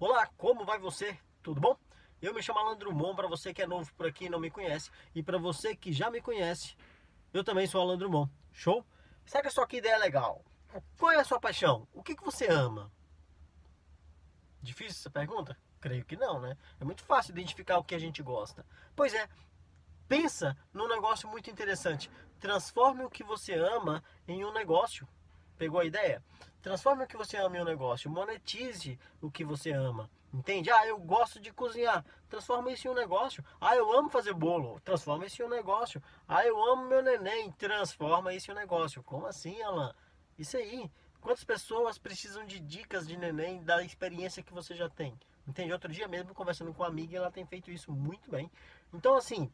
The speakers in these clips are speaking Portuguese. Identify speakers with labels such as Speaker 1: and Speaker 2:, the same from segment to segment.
Speaker 1: Olá, como vai você? Tudo bom? Eu me chamo Alan Drummond, para você que é novo por aqui e não me conhece, e para você que já me conhece, eu também sou Alan Drummond. Show? Será que ideia é legal? Qual é a sua paixão? O que, que você ama? Difícil essa pergunta? Creio que não, né? É muito fácil identificar o que a gente gosta. Pois é, pensa num negócio muito interessante. Transforme o que você ama em um negócio. Pegou a ideia? Transforme o que você ama em um negócio. Monetize o que você ama. Entende? Ah, eu gosto de cozinhar. Transforma isso em um negócio. Ah, eu amo fazer bolo. Transforma isso em um negócio. Ah, eu amo meu neném. Transforma isso em um negócio. Como assim, Alan? Isso aí. Quantas pessoas precisam de dicas de neném da experiência que você já tem? Entende? Outro dia mesmo, conversando com uma amiga, ela tem feito isso muito bem. Então, assim,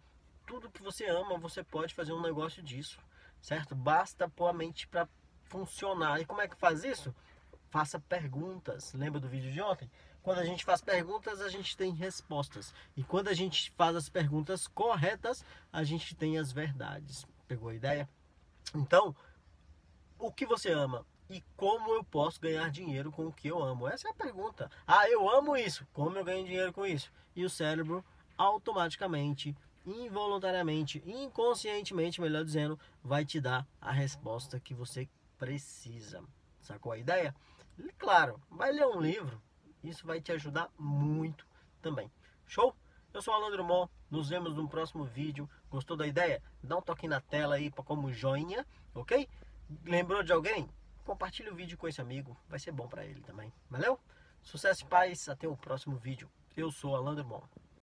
Speaker 1: tudo que você ama, você pode fazer um negócio disso, certo? Basta pôr a mente para funcionar. E como é que faz isso? Faça perguntas. Lembra do vídeo de ontem? Quando a gente faz perguntas, a gente tem respostas. E quando a gente faz as perguntas corretas, a gente tem as verdades. Pegou a ideia? Então, o que você ama? E como eu posso ganhar dinheiro com o que eu amo? Essa é a pergunta. Ah, eu amo isso. Como eu ganho dinheiro com isso? E o cérebro automaticamente involuntariamente, inconscientemente, melhor dizendo, vai te dar a resposta que você precisa. Sacou a ideia? E, claro, vai ler um livro, isso vai te ajudar muito também. Show? Eu sou o Alan nos vemos no próximo vídeo. Gostou da ideia? Dá um toque na tela aí como joinha, ok? Lembrou de alguém? Compartilhe o vídeo com esse amigo, vai ser bom para ele também. Valeu? Sucesso e paz, até o próximo vídeo. Eu sou Alan Drummond.